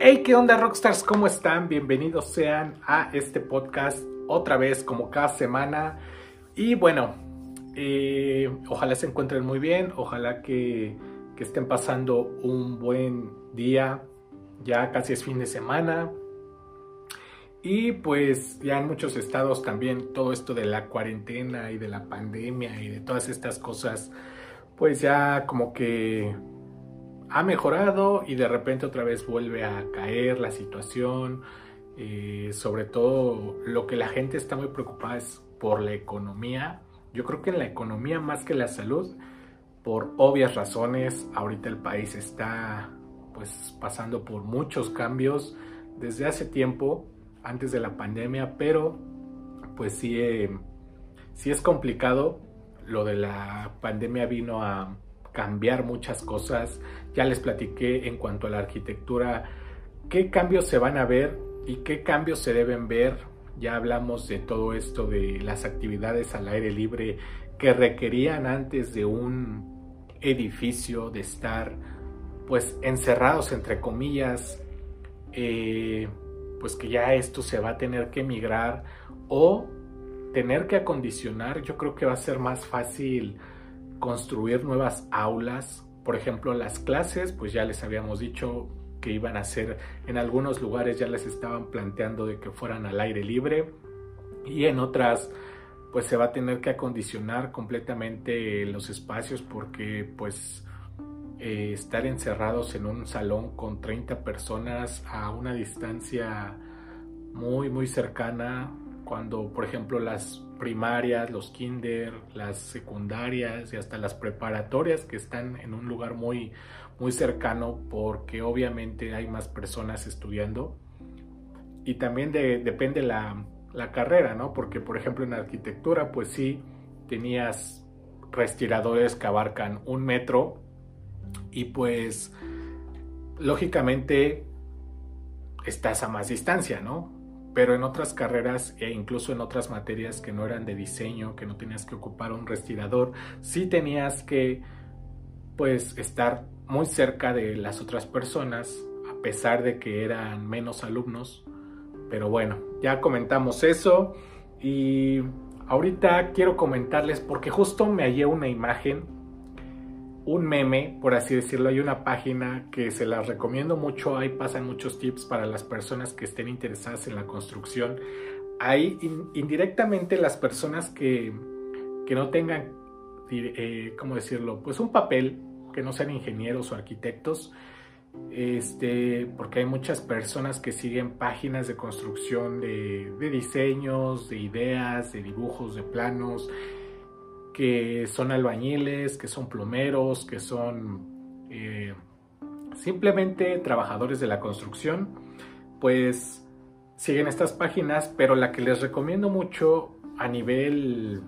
Hey, ¿qué onda Rockstars? ¿Cómo están? Bienvenidos sean a este podcast otra vez como cada semana. Y bueno, eh, ojalá se encuentren muy bien, ojalá que, que estén pasando un buen día. Ya casi es fin de semana. Y pues ya en muchos estados también todo esto de la cuarentena y de la pandemia y de todas estas cosas, pues ya como que ha mejorado y de repente otra vez vuelve a caer la situación. Eh, sobre todo lo que la gente está muy preocupada es por la economía. Yo creo que en la economía más que la salud, por obvias razones, ahorita el país está pues pasando por muchos cambios desde hace tiempo, antes de la pandemia, pero pues sí, eh, sí es complicado. Lo de la pandemia vino a cambiar muchas cosas. Ya les platiqué en cuanto a la arquitectura, qué cambios se van a ver y qué cambios se deben ver. Ya hablamos de todo esto de las actividades al aire libre que requerían antes de un edificio, de estar pues encerrados entre comillas, eh, pues que ya esto se va a tener que migrar o tener que acondicionar. Yo creo que va a ser más fácil construir nuevas aulas. Por ejemplo, las clases, pues ya les habíamos dicho que iban a ser, en algunos lugares ya les estaban planteando de que fueran al aire libre y en otras pues se va a tener que acondicionar completamente los espacios porque pues eh, estar encerrados en un salón con 30 personas a una distancia muy muy cercana cuando por ejemplo las primarias, los kinder, las secundarias y hasta las preparatorias que están en un lugar muy, muy cercano porque obviamente hay más personas estudiando. Y también depende la, la carrera, ¿no? Porque por ejemplo en arquitectura pues sí tenías respiradores que abarcan un metro y pues lógicamente estás a más distancia, ¿no? Pero en otras carreras e incluso en otras materias que no eran de diseño, que no tenías que ocupar un respirador, sí tenías que pues estar muy cerca de las otras personas, a pesar de que eran menos alumnos. Pero bueno, ya comentamos eso y ahorita quiero comentarles porque justo me hallé una imagen un meme, por así decirlo. Hay una página que se las recomiendo mucho. Ahí pasan muchos tips para las personas que estén interesadas en la construcción. Ahí indirectamente las personas que, que no tengan, eh, ¿cómo decirlo? Pues un papel, que no sean ingenieros o arquitectos. Este, porque hay muchas personas que siguen páginas de construcción de, de diseños, de ideas, de dibujos, de planos que son albañiles, que son plomeros, que son eh, simplemente trabajadores de la construcción, pues siguen estas páginas, pero la que les recomiendo mucho a nivel,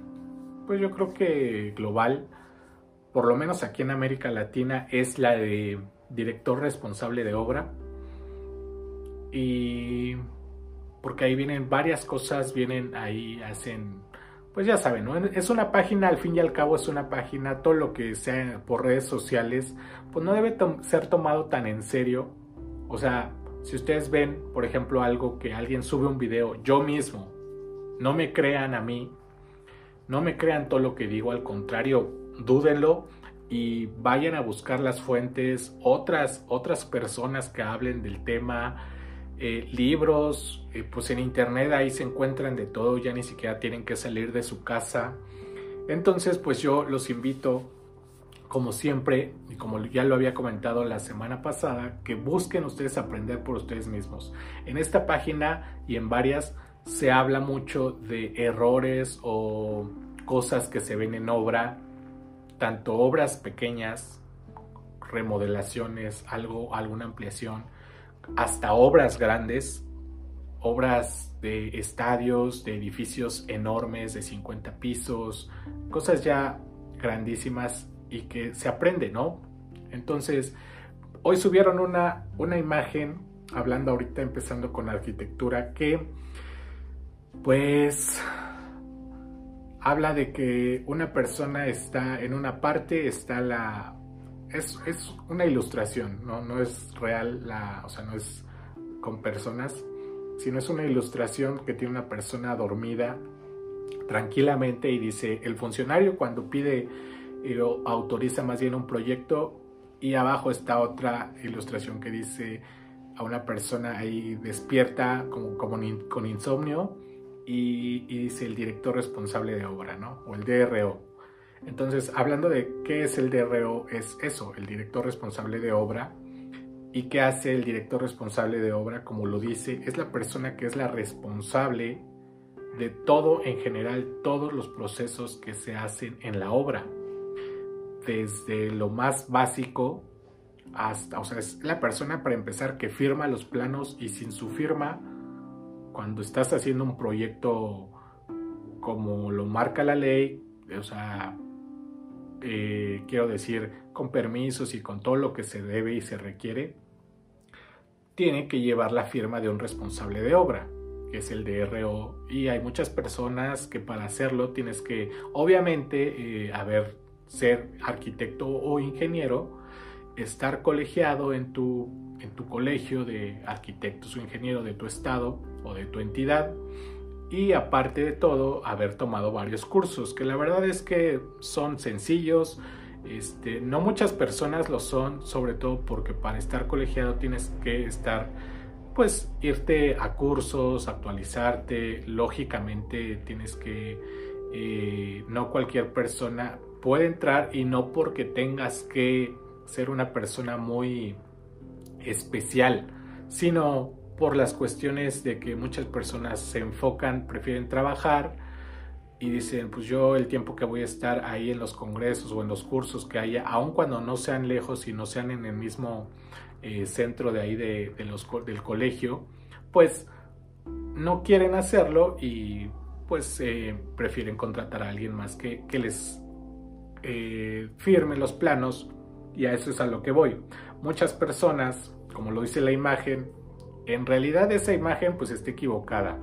pues yo creo que global, por lo menos aquí en América Latina, es la de director responsable de obra. Y porque ahí vienen varias cosas, vienen ahí, hacen pues ya saben. Es una página, al fin y al cabo es una página, todo lo que sea por redes sociales, pues no debe ser tomado tan en serio. O sea, si ustedes ven, por ejemplo, algo que alguien sube un video, yo mismo, no me crean a mí, no me crean todo lo que digo, al contrario, dúdenlo y vayan a buscar las fuentes, otras, otras personas que hablen del tema, eh, libros, eh, pues en internet ahí se encuentran de todo, ya ni siquiera tienen que salir de su casa. Entonces, pues yo los invito, como siempre, y como ya lo había comentado la semana pasada, que busquen ustedes aprender por ustedes mismos. En esta página y en varias se habla mucho de errores o cosas que se ven en obra, tanto obras pequeñas, remodelaciones, algo, alguna ampliación, hasta obras grandes, obras de estadios, de edificios enormes de 50 pisos, cosas ya grandísimas y que se aprende, ¿no? Entonces, hoy subieron una, una imagen, hablando ahorita empezando con arquitectura, que pues habla de que una persona está en una parte, está la es, una ilustración, ¿no? no es real, la, o sea, no es con personas, sino es una ilustración que tiene una persona dormida tranquilamente y dice, el funcionario cuando pide eh, o autoriza más bien un proyecto y abajo está otra ilustración que dice a una persona ahí despierta como, con insomnio y, y, dice el director responsable de obra, ¿no? O el DRO. Entonces, hablando de qué es el DRO, es eso, el director responsable de obra. ¿Y qué hace el director responsable de obra? Como lo dice, es la persona que es la responsable de todo en general, todos los procesos que se hacen en la obra. Desde lo más básico hasta, o sea, es la persona para empezar que firma los planos y sin su firma, cuando estás haciendo un proyecto como lo marca la ley, o sea, eh, quiero decir, con permisos y con todo lo que se debe y se requiere, tiene que llevar la firma de un responsable de obra, que es el DRO, y hay muchas personas que para hacerlo tienes que, obviamente, eh, haber ser arquitecto o ingeniero, estar colegiado en tu, en tu colegio de arquitectos o ingeniero de tu estado o de tu entidad, y aparte de todo haber tomado varios cursos que la verdad es que son sencillos este, no muchas personas lo son sobre todo porque para estar colegiado tienes que estar pues irte a cursos actualizarte lógicamente tienes que eh, no cualquier persona puede entrar y no porque tengas que ser una persona muy especial sino por las cuestiones de que muchas personas se enfocan, prefieren trabajar y dicen, pues yo el tiempo que voy a estar ahí en los congresos o en los cursos que haya, aun cuando no sean lejos y no sean en el mismo eh, centro de ahí de, del colegio, pues no quieren hacerlo y pues eh, prefieren contratar a alguien más que, que les eh, firme los planos y a eso es a lo que voy. Muchas personas, como lo dice la imagen, en realidad esa imagen pues está equivocada.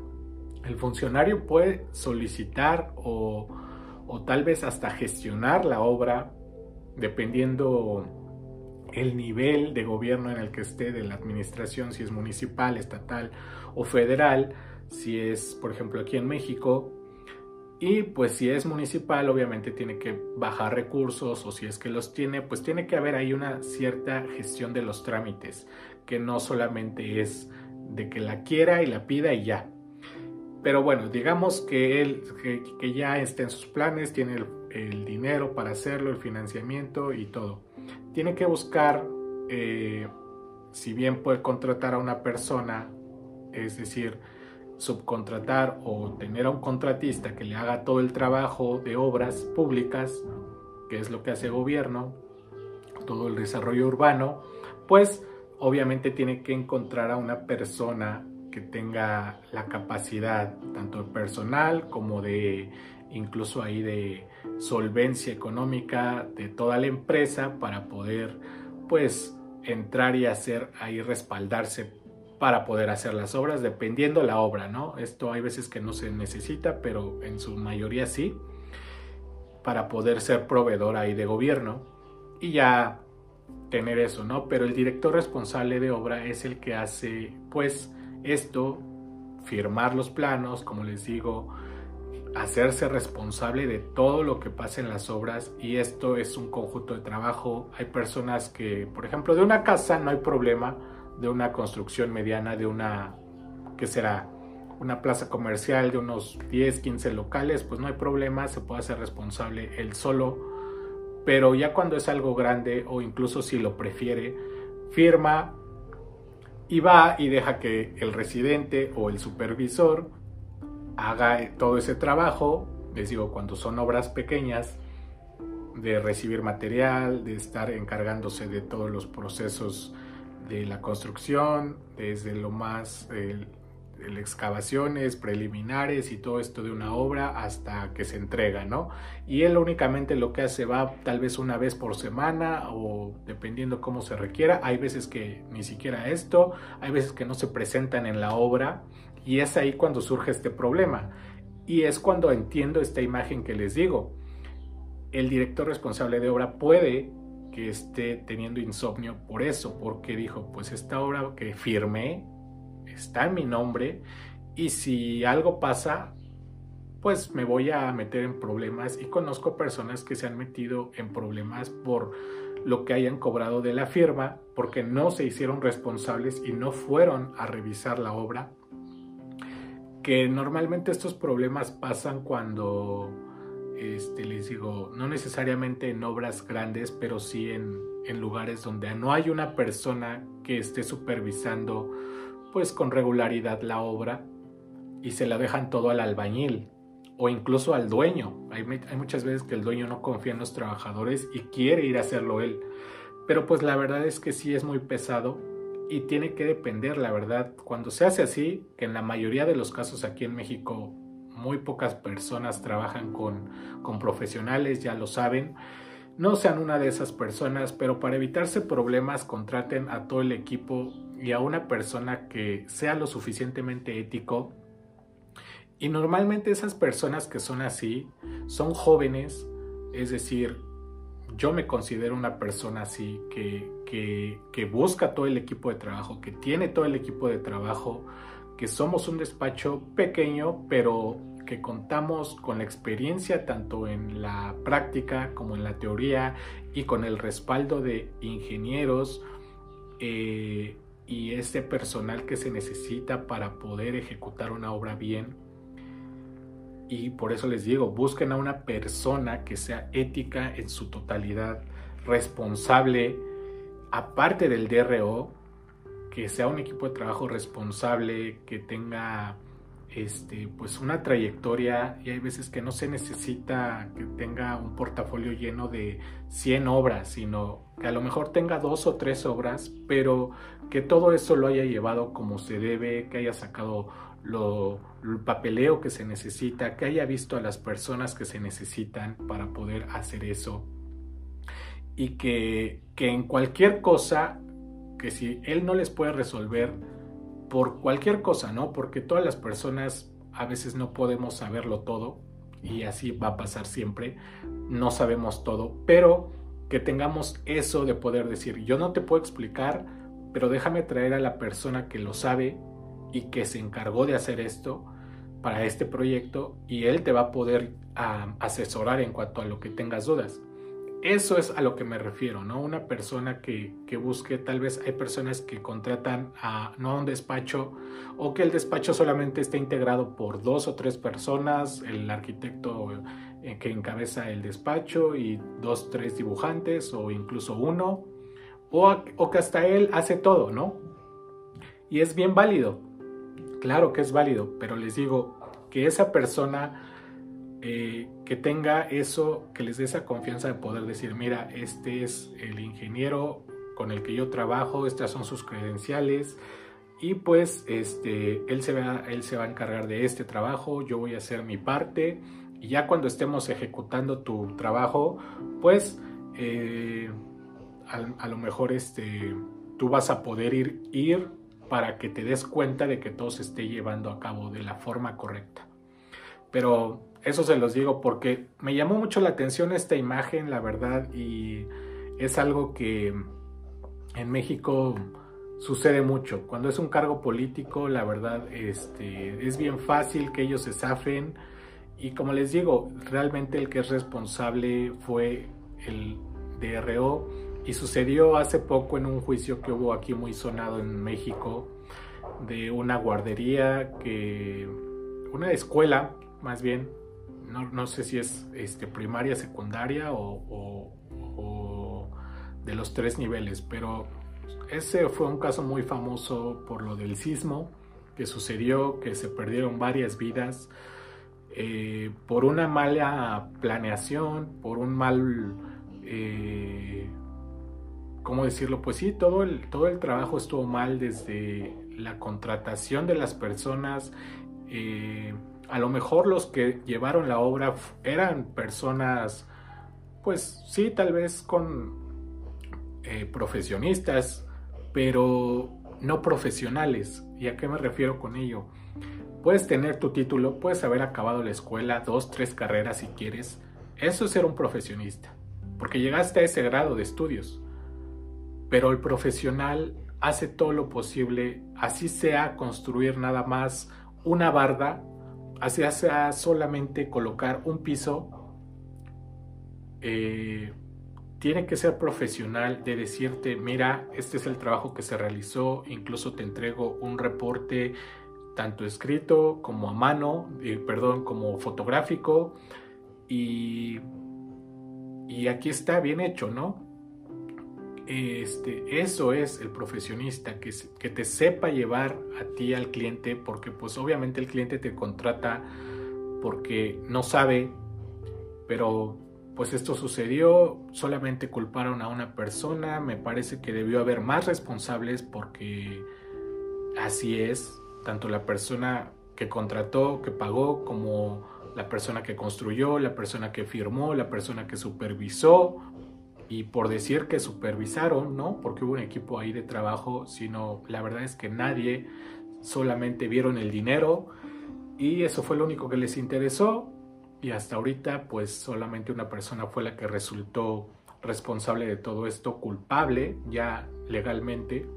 El funcionario puede solicitar o, tal vez hasta gestionar la obra dependiendo el nivel de gobierno en el que esté de la administración, si es municipal, estatal o federal, si es, por ejemplo, aquí en México. Y pues si es municipal, obviamente tiene que bajar recursos o si es que los tiene, pues tiene que haber ahí una cierta gestión de los trámites, que no solamente es de que la quiera y la pida y ya. Pero bueno, digamos que él que, ya está en sus planes, tiene el, dinero para hacerlo, el financiamiento y todo. Tiene que buscar, eh, si bien puede contratar a una persona, es decir, subcontratar o tener a un contratista que le haga todo el trabajo de obras públicas, que es lo que hace el gobierno, todo el desarrollo urbano, pues obviamente tiene que encontrar a una persona que tenga la capacidad tanto personal como de incluso ahí de solvencia económica de toda la empresa para poder pues entrar y hacer ahí respaldarse para poder hacer las obras dependiendo la obra, ¿no? Esto hay veces que no se necesita, pero en su mayoría sí, para poder ser proveedor ahí de gobierno. Y ya tener eso, ¿no? Pero el director responsable de obra es el que hace, pues, esto, firmar los planos, como les digo, hacerse responsable de todo lo que pasa en las obras y esto es un conjunto de trabajo. Hay personas que, por ejemplo, de una casa no hay problema, de una construcción mediana, de una, ¿qué será? Una plaza comercial de unos 10, 15 locales, pues no hay problema, se puede hacer responsable él solo pero ya cuando es algo grande o incluso si lo prefiere, firma y va y deja que el residente o el supervisor haga todo ese trabajo, les digo, cuando son obras pequeñas, de recibir material, de estar encargándose de todos los procesos de la construcción, desde lo más, excavaciones preliminares y todo esto de una obra hasta que se entrega, ¿no? Y él únicamente lo que hace va tal vez una vez por semana o dependiendo cómo se requiera. Hay veces que ni siquiera esto, hay veces que no se presentan en la obra y es ahí cuando surge este problema. Y es cuando entiendo esta imagen que les digo. El director responsable de obra puede que esté teniendo insomnio por eso, porque dijo, pues esta obra que firmé está en mi nombre y si algo pasa, pues me voy a meter en problemas y conozco personas que se han metido en problemas por lo que hayan cobrado de la firma porque no se hicieron responsables y no fueron a revisar la obra. Que normalmente estos problemas pasan cuando, este, les digo, no necesariamente en obras grandes, pero sí en, en lugares donde no hay una persona que esté supervisando pues con regularidad la obra y se la dejan todo al albañil o incluso al dueño. Hay, muchas veces que el dueño no confía en los trabajadores y quiere ir a hacerlo él. Pero pues la verdad es que sí es muy pesado y tiene que depender, la verdad. Cuando se hace así, que en la mayoría de los casos aquí en México muy pocas personas trabajan con, con profesionales, ya lo saben. No sean una de esas personas, pero para evitarse problemas contraten a todo el equipo y a una persona que sea lo suficientemente ético. Y normalmente esas personas que son así son jóvenes, es decir, yo me considero una persona así que, que, busca todo el equipo de trabajo, que tiene todo el equipo de trabajo, que somos un despacho pequeño, pero que contamos con la experiencia tanto en la práctica como en la teoría y con el respaldo de ingenieros eh, y ese personal que se necesita para poder ejecutar una obra bien. Y por eso les digo, busquen a una persona que sea ética en su totalidad, responsable, aparte del DRO, que sea un equipo de trabajo responsable, que tenga este, pues una trayectoria y hay veces que no se necesita que tenga un portafolio lleno de 100 obras, sino que a lo mejor tenga dos o tres obras, pero que todo eso lo haya llevado como se debe, que haya sacado lo, el papeleo que se necesita, que haya visto a las personas que se necesitan para poder hacer eso. Y que, que en cualquier cosa, que si él no les puede resolver por cualquier cosa, ¿no? Porque todas las personas a veces no podemos saberlo todo y así va a pasar siempre, no sabemos todo, pero que tengamos eso de poder decir, yo no te puedo explicar, pero déjame traer a la persona que lo sabe y que se encargó de hacer esto para este proyecto y él te va a poder asesorar en cuanto a lo que tengas dudas. Eso es a lo que me refiero, ¿no? Una persona que, que, busque, tal vez hay personas que contratan a, no a un despacho o que el despacho solamente esté integrado por dos o tres personas, el arquitecto eh, que encabeza el despacho y dos, tres dibujantes o incluso uno, o, o que hasta él hace todo, ¿no? Y es bien válido, Claro que es válido, pero les digo que esa persona eh, que tenga eso, que les dé esa confianza de poder decir, mira, este es el ingeniero con el que yo trabajo, estas son sus credenciales y pues este, él, se va, él se va a encargar de este trabajo, yo voy a hacer mi parte y ya cuando estemos ejecutando tu trabajo, pues eh, a, lo mejor este, tú vas a poder ir, ir para que te des cuenta de que todo se esté llevando a cabo de la forma correcta. Pero eso se los digo porque me llamó mucho la atención esta imagen, la verdad, y es algo que en México sucede mucho. Cuando es un cargo político, la verdad, este, es bien fácil que ellos se zafen. Y como les digo, realmente el que es responsable fue el DRO y sucedió hace poco en un juicio que hubo aquí muy sonado en México de una guardería que una escuela más bien no, sé si es este, primaria secundaria o, o de los tres niveles pero ese fue un caso muy famoso por lo del sismo que sucedió que se perdieron varias vidas eh, por una mala planeación por un mal eh, ¿cómo decirlo? Pues sí, todo el, todo el trabajo estuvo mal desde la contratación de las personas. Eh, a lo mejor los que llevaron la obra eran personas, pues sí, tal vez con eh, profesionistas, pero no profesionales. ¿Y a qué me refiero con ello? Puedes tener tu título, puedes haber acabado la escuela, dos, tres carreras si quieres. Eso es ser un profesionista, porque llegaste a ese grado de estudios pero el profesional hace todo lo posible, así sea construir nada más una barda, sea solamente colocar un piso, eh, tiene que ser profesional de decirte, mira, este es el trabajo que se realizó, incluso te entrego un reporte tanto escrito como a mano, eh, perdón, como fotográfico, y, y aquí está bien hecho, ¿no? Este, eso es el profesionista, que, que te sepa llevar a ti al cliente, porque pues obviamente el cliente te contrata porque no sabe, pero pues esto sucedió, solamente culparon a una persona, me parece que debió haber más responsables porque así es, tanto la persona que contrató, que pagó, como la persona que construyó, la persona que firmó, la persona que supervisó, y por decir que supervisaron, ¿no? Porque hubo un equipo ahí de trabajo, sino la verdad es que nadie, solamente vieron el dinero y eso fue lo único que les interesó y hasta ahorita pues solamente una persona fue la que resultó responsable de todo esto, culpable ya legalmente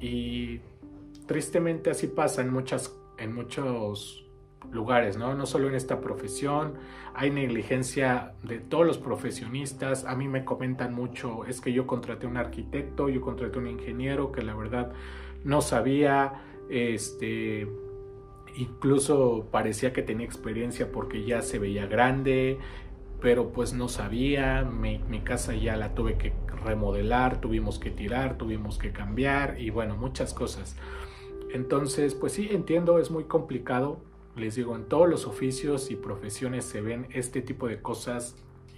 y tristemente así pasa en muchas en muchos lugares, ¿no? No solo en esta profesión, hay negligencia de todos los profesionistas. A mí me comentan mucho, es que yo contraté un arquitecto, yo contraté un ingeniero que la verdad no sabía, este, incluso parecía que tenía experiencia porque ya se veía grande, pero pues no sabía, mi, mi, casa ya la tuve que remodelar, tuvimos que tirar, tuvimos que cambiar y bueno, muchas cosas. Entonces, pues sí, entiendo, es muy complicado. Les digo, en todos los oficios y profesiones se ven este tipo de cosas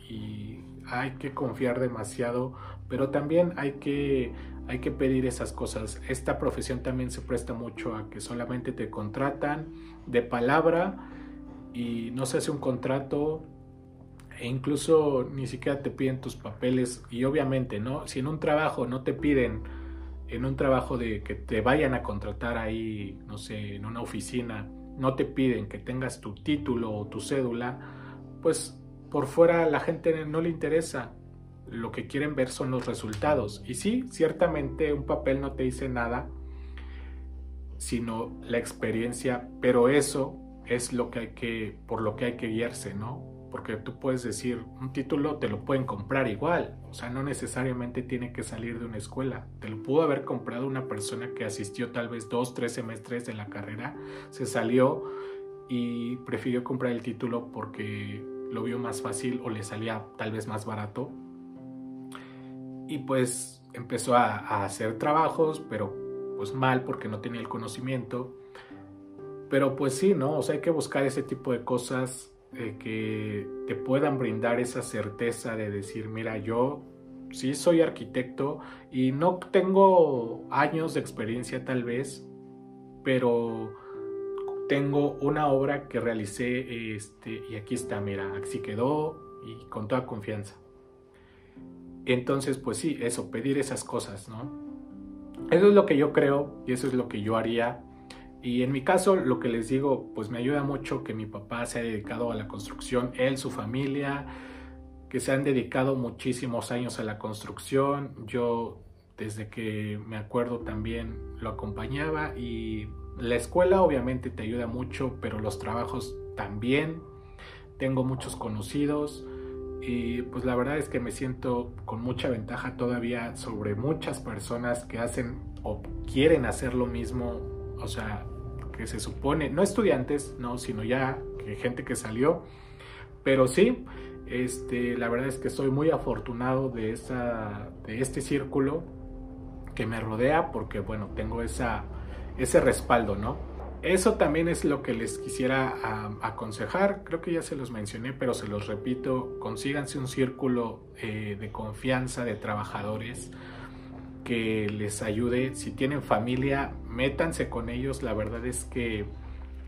y hay que confiar demasiado, pero también hay que hay que pedir esas cosas. Esta profesión también se presta mucho a que solamente te contratan de palabra y no se hace un contrato e incluso ni siquiera te piden tus papeles y obviamente, ¿no? Si en un trabajo no te piden en un trabajo de que te vayan a contratar ahí, no sé, en una oficina, no te piden que tengas tu título o tu cédula, pues por fuera la gente no le interesa lo que quieren ver son los resultados. Y sí, ciertamente un papel no te dice nada, sino la experiencia, pero eso es lo que hay que, por lo que hay que guiarse, ¿no? Porque tú puedes decir, un título te lo pueden comprar igual, o sea, no necesariamente tiene que salir de una escuela, te lo pudo haber comprado una persona que asistió tal vez dos, tres semestres de la carrera, se salió y prefirió comprar el título porque lo vio más fácil o le salía tal vez más barato y pues empezó a, hacer trabajos, pero pues mal porque no tenía el conocimiento. Pero pues sí, ¿no? O sea, hay que buscar ese tipo de cosas que te puedan brindar esa certeza de decir, mira, yo sí soy arquitecto y no tengo años de experiencia tal vez, pero tengo una obra que realicé este, y aquí está, mira, así quedó y con toda confianza. Entonces, pues sí, eso, pedir esas cosas, ¿no? Eso es lo que yo creo y eso es lo que yo haría. Y en mi caso, lo que les digo, pues me ayuda mucho que mi papá se ha dedicado a la construcción, él, su familia, que se han dedicado muchísimos años a la construcción. Yo, desde que me acuerdo, también lo acompañaba y la escuela obviamente te ayuda mucho, pero los trabajos también. Tengo muchos conocidos y pues la verdad es que me siento con mucha ventaja todavía sobre muchas personas que hacen o quieren hacer lo mismo, o sea, que se supone, no estudiantes, no, sino ya gente que salió, pero sí, este, la verdad es que soy muy afortunado de, esa, de este círculo que me rodea porque bueno, tengo esa, ese respaldo, ¿no? Eso también es lo que les quisiera aconsejar. Creo que ya se los mencioné, pero se los repito. Consíganse un círculo eh, de confianza de trabajadores que les ayude. Si tienen familia, métanse con ellos. La verdad es que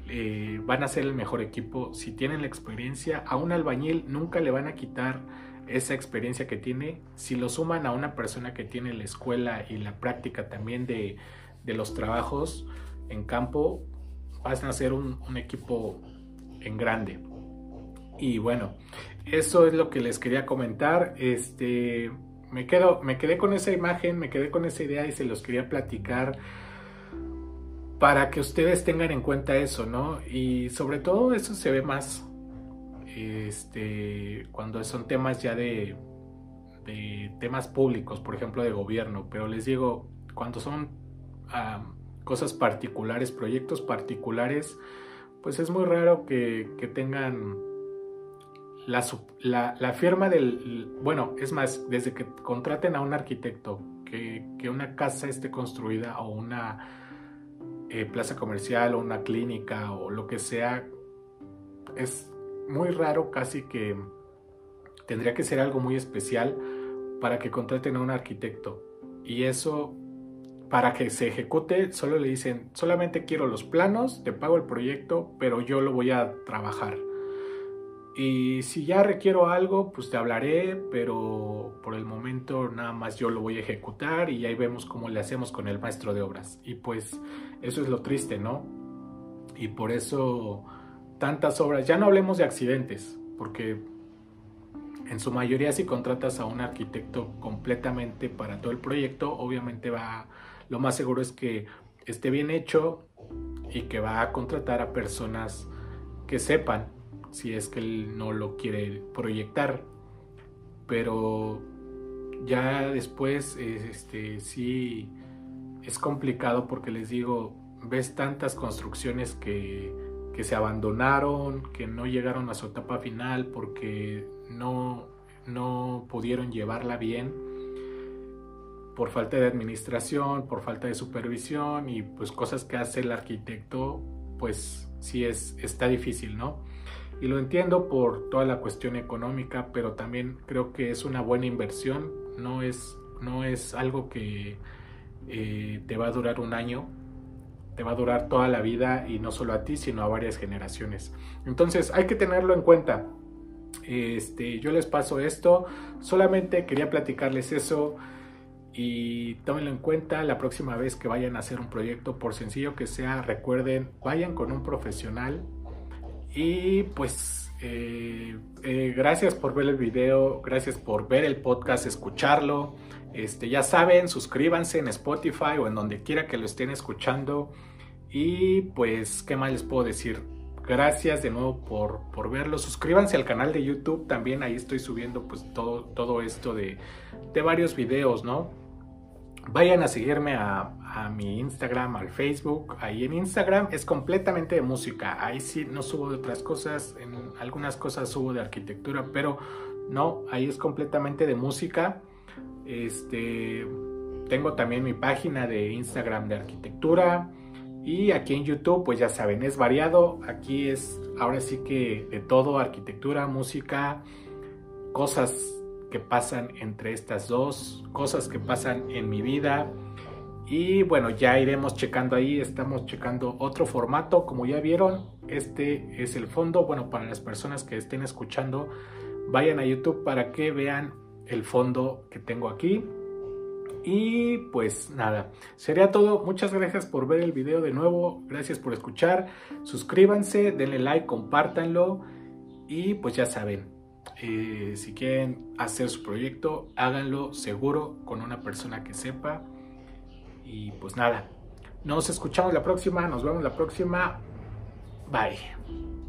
eh, van a ser el mejor equipo. Si tienen la experiencia, a un albañil nunca le van a quitar esa experiencia que tiene. Si lo suman a una persona que tiene la escuela y la práctica también de, los trabajos en campo, vas a ser un, equipo en grande. Y bueno, eso es lo que les quería comentar. Este, me, quedo, me quedé con esa imagen, me quedé con esa idea y se los quería platicar para que ustedes tengan en cuenta eso, ¿no? Y sobre todo eso se ve más este, cuando son temas ya de, de temas públicos, por ejemplo, de gobierno, pero les digo, cuando son ah, cosas particulares, proyectos particulares, pues es muy raro que, tengan la, firma del... Bueno, es más, desde que contraten a un arquitecto, que, una casa esté construida o una eh, plaza comercial o una clínica o lo que sea, es muy raro casi que tendría que ser algo muy especial para que contraten a un arquitecto. Y eso para que se ejecute, solo le dicen, solamente quiero los planos, te pago el proyecto, pero yo lo voy a trabajar. Y si ya requiero algo, pues te hablaré, pero por el momento nada más yo lo voy a ejecutar y ahí vemos cómo le hacemos con el maestro de obras. Y pues eso es lo triste, ¿no? Y por eso tantas obras, ya no hablemos de accidentes, porque en su mayoría si contratas a un arquitecto completamente para todo el proyecto, obviamente va lo más seguro es que esté bien hecho y que va a contratar a personas que sepan si es que él no lo quiere proyectar. Pero ya después este sí es complicado porque les digo, ves tantas construcciones que, que se abandonaron, que no llegaron a su etapa final porque no, no pudieron llevarla bien por falta de administración, por falta de supervisión y pues cosas que hace el arquitecto, pues sí es, está difícil, ¿no? Y lo entiendo por toda la cuestión económica, pero también creo que es una buena inversión, no es, no es algo que eh, te va a durar un año, te va a durar toda la vida y no solo a ti, sino a varias generaciones. Entonces hay que tenerlo en cuenta. Este, yo les paso esto, solamente quería platicarles eso y tómenlo en cuenta la próxima vez que vayan a hacer un proyecto, por sencillo que sea, recuerden, vayan con un profesional y pues eh, eh, gracias por ver el video, gracias por ver el podcast, escucharlo. Este, ya saben, suscríbanse en Spotify o en donde quiera que lo estén escuchando. Y pues, ¿qué más les puedo decir? Gracias de nuevo por, por verlo. Suscríbanse al canal de YouTube. También ahí estoy subiendo pues todo, todo esto de, de varios videos, ¿no? Vayan a seguirme a, mi Instagram, al Facebook. Ahí en Instagram es completamente de música. Ahí sí no subo de otras cosas. En algunas cosas subo de arquitectura, pero no, ahí es completamente de música. Este, tengo también mi página de Instagram de arquitectura. Y aquí en YouTube, pues ya saben, es variado. Aquí es ahora sí que de todo, arquitectura, música, cosas que pasan entre estas dos, cosas que pasan en mi vida. Y bueno, ya iremos checando ahí, estamos checando otro formato, como ya vieron, este es el fondo, bueno, para las personas que estén escuchando, vayan a YouTube para que vean el fondo que tengo aquí. Y pues nada, sería todo. Muchas gracias por ver el video de nuevo. Gracias por escuchar. Suscríbanse, denle like, compártanlo. Y pues ya saben, eh, si quieren hacer su proyecto, háganlo seguro con una persona que sepa. Y pues nada, nos escuchamos la próxima, nos vemos la próxima. Bye.